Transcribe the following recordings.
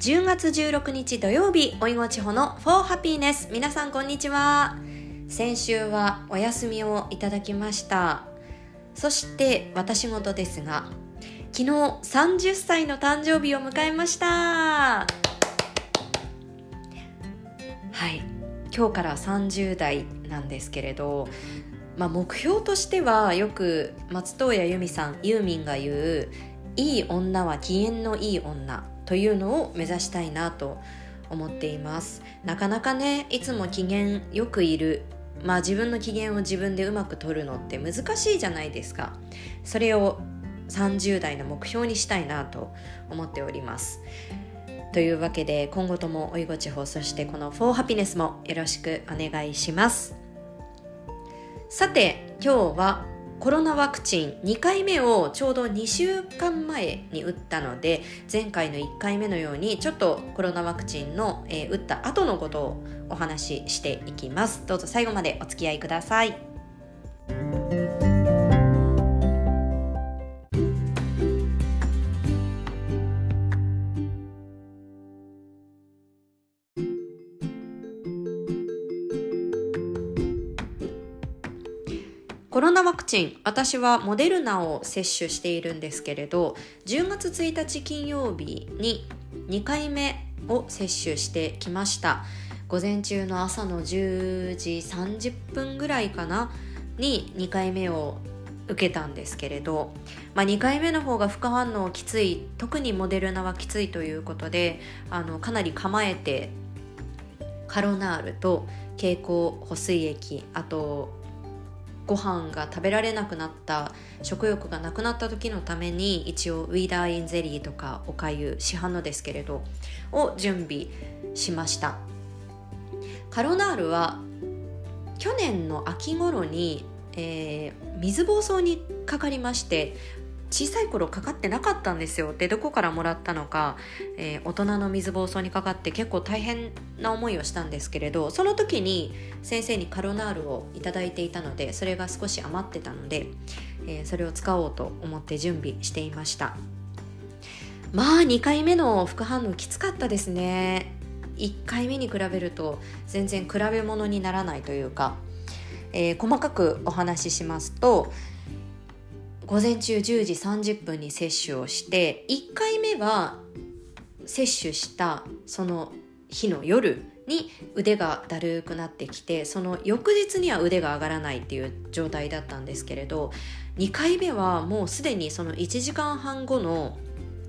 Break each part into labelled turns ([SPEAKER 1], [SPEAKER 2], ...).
[SPEAKER 1] 10月16日土曜日おいごちほの For Happiness 皆さんこんにちは。先週はお休みをいただきました。そして私事ですが昨日30歳の誕生日を迎えました。はい。今日から30代なんですけれどまあ、目標としてはよく松任谷由実さんユーミンが言う「いい女は機嫌のいい女」というのを目指したいなと思っています。なかなかねいつも機嫌よくいる。まあ自分の機嫌を自分でうまく取るのって難しいじゃないですか。それを30代の目標にしたいなと思っております。というわけで今後ともおいご地方そしてこの「フォーハピネスもよろしくお願いします。さて今日はコロナワクチン2回目をちょうど2週間前に打ったので前回の1回目のようにちょっとコロナワクチンの、えー、打った後のことをお話ししていきます。どうぞ最後までお付き合いください。コロナワクチン私はモデルナを接種しているんですけれど10月1日金曜日に2回目を接種してきました。午前中の朝の10時30分ぐらいかなに2回目を受けたんですけれど、まあ、2回目の方が副反応きつい特にモデルナはきついということであのかなり構えてカロナールと経口補水液あとご飯が食べられなくなった食欲がなくなった時のために一応ウィーダーインゼリーとかおかゆ市販のですけれどを準備しました。カロナールは去年の秋頃に、えー、水疱瘡にかかりまして小さい頃かかってなかったんですよ。でどこからもらったのか、えー、大人の水疱瘡にかかって結構大変な思いをしたんですけれどその時に先生にカロナールを頂いていたのでそれが少し余ってたので、えー、それを使おうと思って準備していました。まあ2回目の副反応きつかったですね。1回目に比べると全然比べ物にならないというか、えー、細かくお話ししますと午前中10時30分に接種をして1回目は接種したその日の夜に腕がだるくなってきてその翌日には腕が上がらないっていう状態だったんですけれど2回目はもうすでにその1時間半後の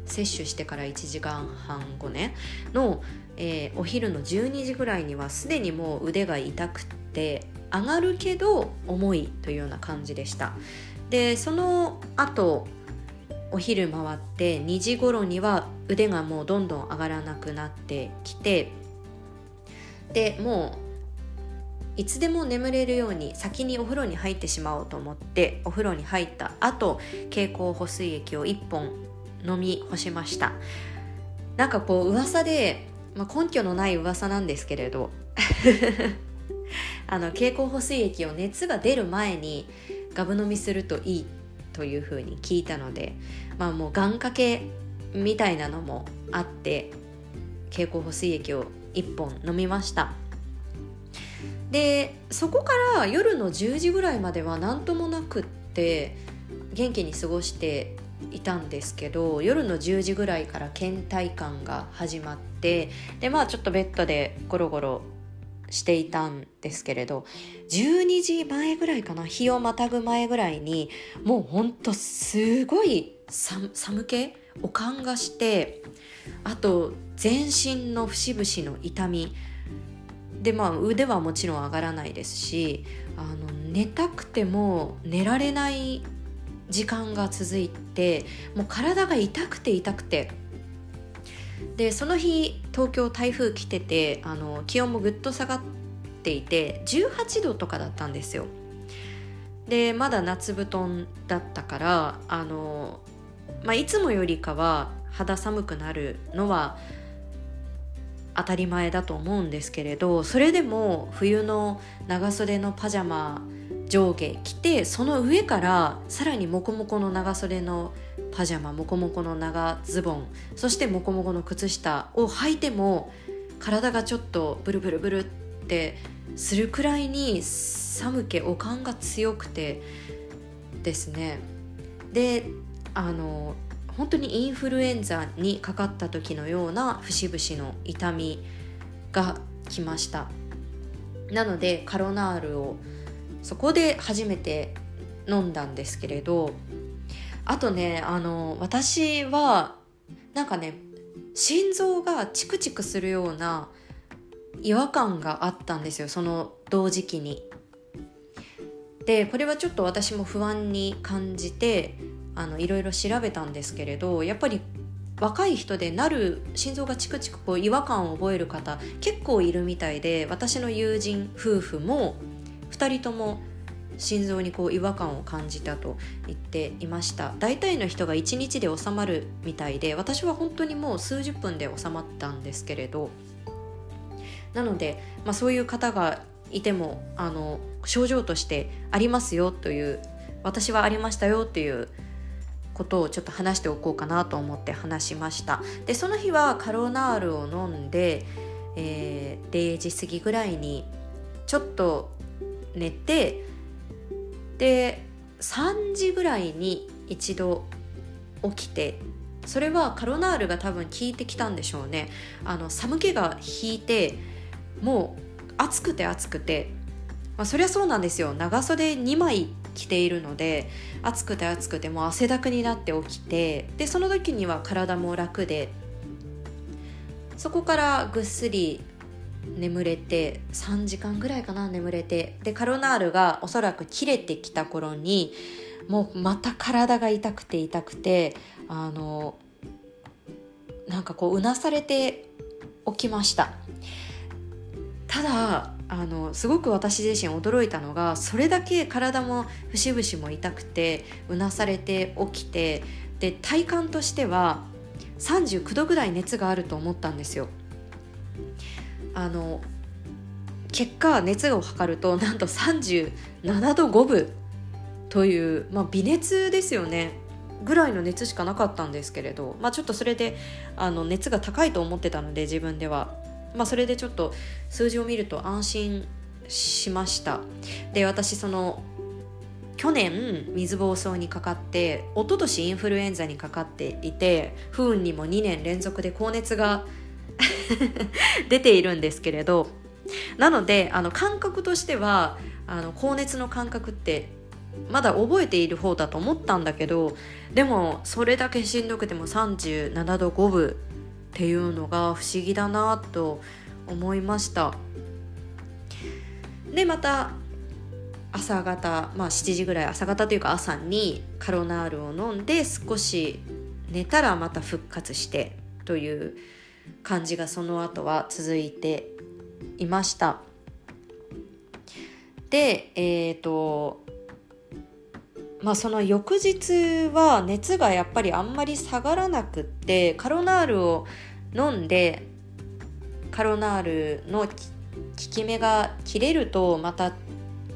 [SPEAKER 1] 接種してから1時間半後ねの、えー、お昼の12時ぐらいにはすでにもう腕が痛くて上がるけど重いというような感じでした。でその後お昼回って2時頃には腕がもうどんどん上がらなくなってきてでもういつでも眠れるように先にお風呂に入ってしまおうと思ってお風呂に入った後経口補水液を1本飲み干しました。なんかこう噂で、まあ、根拠のない噂なんですけれど。あの経口補水液を熱が出る前にガブ飲みするといいというふうに聞いたのでまあもう願掛けみたいなのもあって経口補水液を1本飲みました。でそこから夜の10時ぐらいまでは何ともなくって元気に過ごしていたんですけど夜の10時ぐらいから倦怠感が始まってでまあちょっとベッドでゴロゴロしていたんですけれど12時前ぐらいかな日をまたぐ前ぐらいにもうほんとすごい寒気おかんがしてあと全身の節々の痛み。でまあ腕はもちろん上がらないですしあの寝たくても寝られない時間が続いてもう体が痛くて痛くてでその日東京台風来ててあの気温もぐっと下がっていて18度とかだったんですよ。でまだ夏布団だったからあの、まあ、いつもよりかは肌寒くなるのは当たり前だと思うんですけれどそれでも冬の長袖のパジャマ上下着てその上からさらにモコモコの長袖のパジャマモコモコの長ズボンそしてモコモコの靴下を履いても体がちょっとブルブルブルってするくらいに寒気おかんが強くてですね。であの本当にインフルエンザにかかった時のような節々の痛みが来ましたなのでカロナールをそこで初めて飲んだんですけれどあとねあの私はなんかね心臓がチクチクするような違和感があったんですよその同時期に。でこれはちょっと私も不安に感じてあのいろいろ調べたんですけれどやっぱり若い人でなる心臓がチクチクこう違和感を覚える方結構いるみたいで私の友人夫婦も2人とも心臓にこう違和感を感じたと言っていました。大体の人が1日で収まるみたいで私は本当にもう数十分で収まったんですけれど。なので、まあ、そういう方がいてもあの症状としてありますよという私はありましたよっていうことをちょっと話しておこうかなと思って話しました。でその日はカロナールを飲んで、えー、0時過ぎぐらいにちょっと寝てで3時ぐらいに一度起きてそれはカロナールが多分効いてきたんでしょうね。あの寒気が引いてもう暑くて暑くて、まあ、そりゃそうなんですよ。長袖2枚着ているので暑くて暑くてもう汗だくになって起きてでその時には体も楽でそこからぐっすり眠れて3時間ぐらいかな眠れてでカロナールがおそらく切れてきた頃にもうまた体が痛くて痛くてあのなんかこううなされて起きました。ただあのすごく私自身驚いたのがそれだけ体も節々も痛くてうなされて起きてで体感としては39度ぐらい熱があると思ったんですよ。あの結果熱を測るとなんと37度5分という、まあ、微熱ですよね。ぐらいの熱しかなかったんですけれど、まあ、ちょっとそれであの熱が高いと思ってたので自分では、まあ、それでちょっと数字を見ると安心しました。で私その去年水疱瘡にかかって一昨年インフルエンザにかかっていて不運にも2年連続で高熱が 出ているんですけれどなのであの感覚としてはあの高熱の感覚ってまだ覚えている方だと思ったんだけどでもそれだけしんどくても37度5分っていうのが不思議だなと思いました。でまた朝方まあ7時ぐらい朝方というか朝にカロナールを飲んで少し寝たらまた復活してという感じがその後は続いていました。でえっ、ー、とまあその翌日は熱がやっぱりあんまり下がらなくってカロナールを飲んでカロナールの効き目が切れるとまた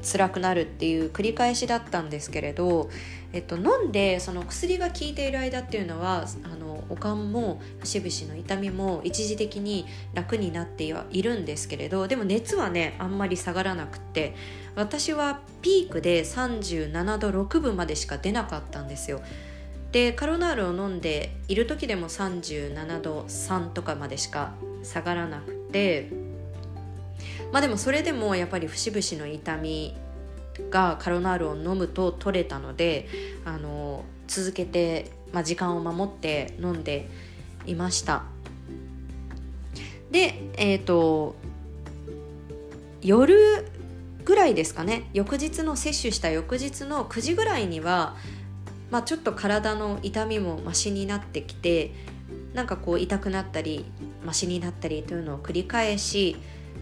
[SPEAKER 1] 辛くなるっていう繰り返しだったんですけれど、えっと、飲んでその薬が効いている間っていうのはあおかんも節々の痛みも一時的に楽になってはいるんですけれどでも熱はねあんまり下がらなくって私はピークで37度6分までしか出なかったんですよ。でカロナールを飲んでいる時でも37度3とかまでしか下がらなくてまあでもそれでもやっぱり節々の痛みがカロナールを飲むと取れたのであの続けて、まあ、時間を守って飲んでいました。でえっ、ー、と夜ぐらいですかね。翌日の摂取した翌日の9時ぐらいには、まあ、ちょっと体の痛みもマシになってきてなんかこう痛くなったりマシになったりというのを繰り返し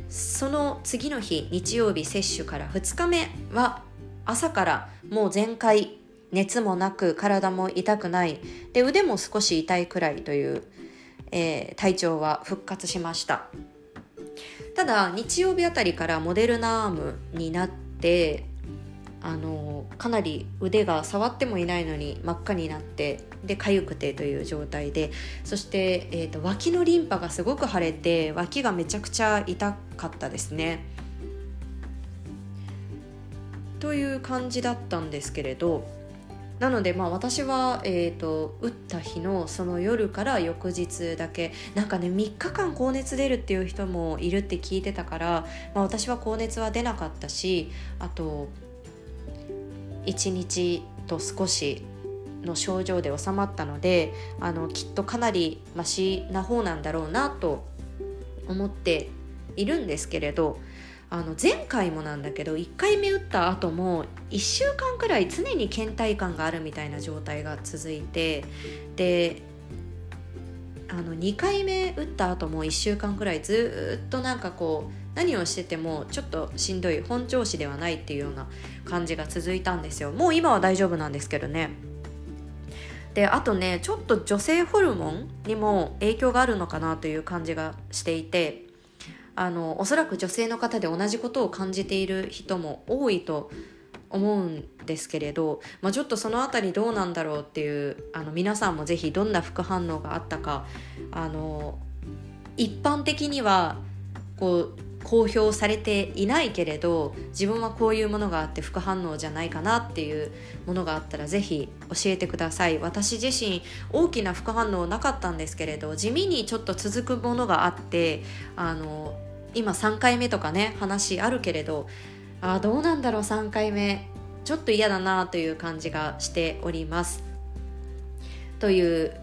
[SPEAKER 1] その次の日日曜日接種から2日目は朝からもう全開熱もなく体も痛くないで腕も少し痛いくらいという、えー、体調は復活しましたただ日曜日あたりからモデルナアームになってあのかなり腕が触ってもいないのに真っ赤になってで痒くてという状態でそして、えーと、脇のリンパがすごく腫れて脇がめちゃくちゃ痛かったですね。という感じだったんですけれどなのでまあ私は、えーと、打った日のその夜から翌日だけなんかね3日間高熱出るっていう人もいるって聞いてたから、まあ、私は高熱は出なかったしあと1日と少しの症状で収まったのであのきっとかなりマシな方なんだろうなと思っているんですけれどあの前回もなんだけど1回目打った後も1週間くらい常に倦怠感があるみたいな状態が続いてであの2回目打った後も1週間くらいずっとなんかこう何をしててもちょっとしんどい本調子ではないっていうような感じが続いたんですよ。もう今は大丈夫なんですけどね。であとねちょっと女性ホルモンにも影響があるのかなという感じがしていてあのおそらく女性の方で同じことを感じている人も多いと思うんですけれど、まあ、ちょっとその辺りどうなんだろうっていうあの皆さんも是非どんな副反応があったかあの一般的にはこう公表されていないけれど自分はこういうものがあって副反応じゃないかなっていうものがあったら是非教えてください。私自身大きな副反応なかったんですけれど地味にちょっと続くものがあってあの今3回目とかね話あるけれどあどうなんだろう3回目。ちょっと嫌だなという感じがしております。という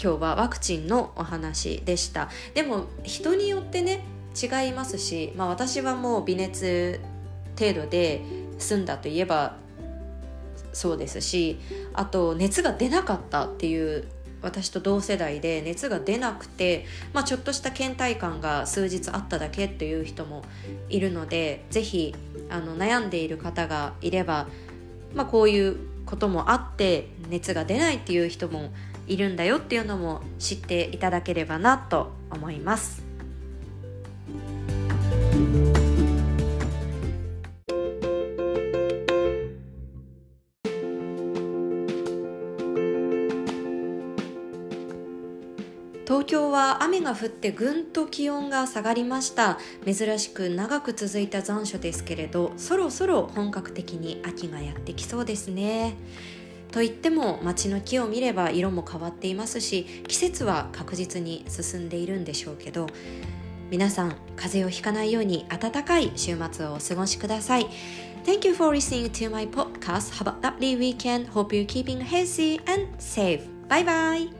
[SPEAKER 1] 今日はワクチンのお話でした。でも人によってね違いますし、まあ、私はもう微熱程度で済んだといえばそうですしあと熱が出なかったっていう私と同世代で熱が出なくて、まあ、ちょっとした倦怠感が数日あっただけっていう人もいるので是非あの悩んでいる方がいれば、まあ、こういうこともあって熱が出ないっていう人もいるんだよっていうのも知っていただければなと思います。雨が降ってぐんと気温が下がりました珍しく長く続いた残暑ですけれどそろそろ本格的に秋がやってきそうですねと言っても街の木を見れば色も変わっていますし季節は確実に進んでいるんでしょうけど皆さん風邪をひかないように暖かい週末をお過ごしください Thank you for listening to my podcast. Have a lovely weekend. Hope you're keeping healthy and safe. Bye bye.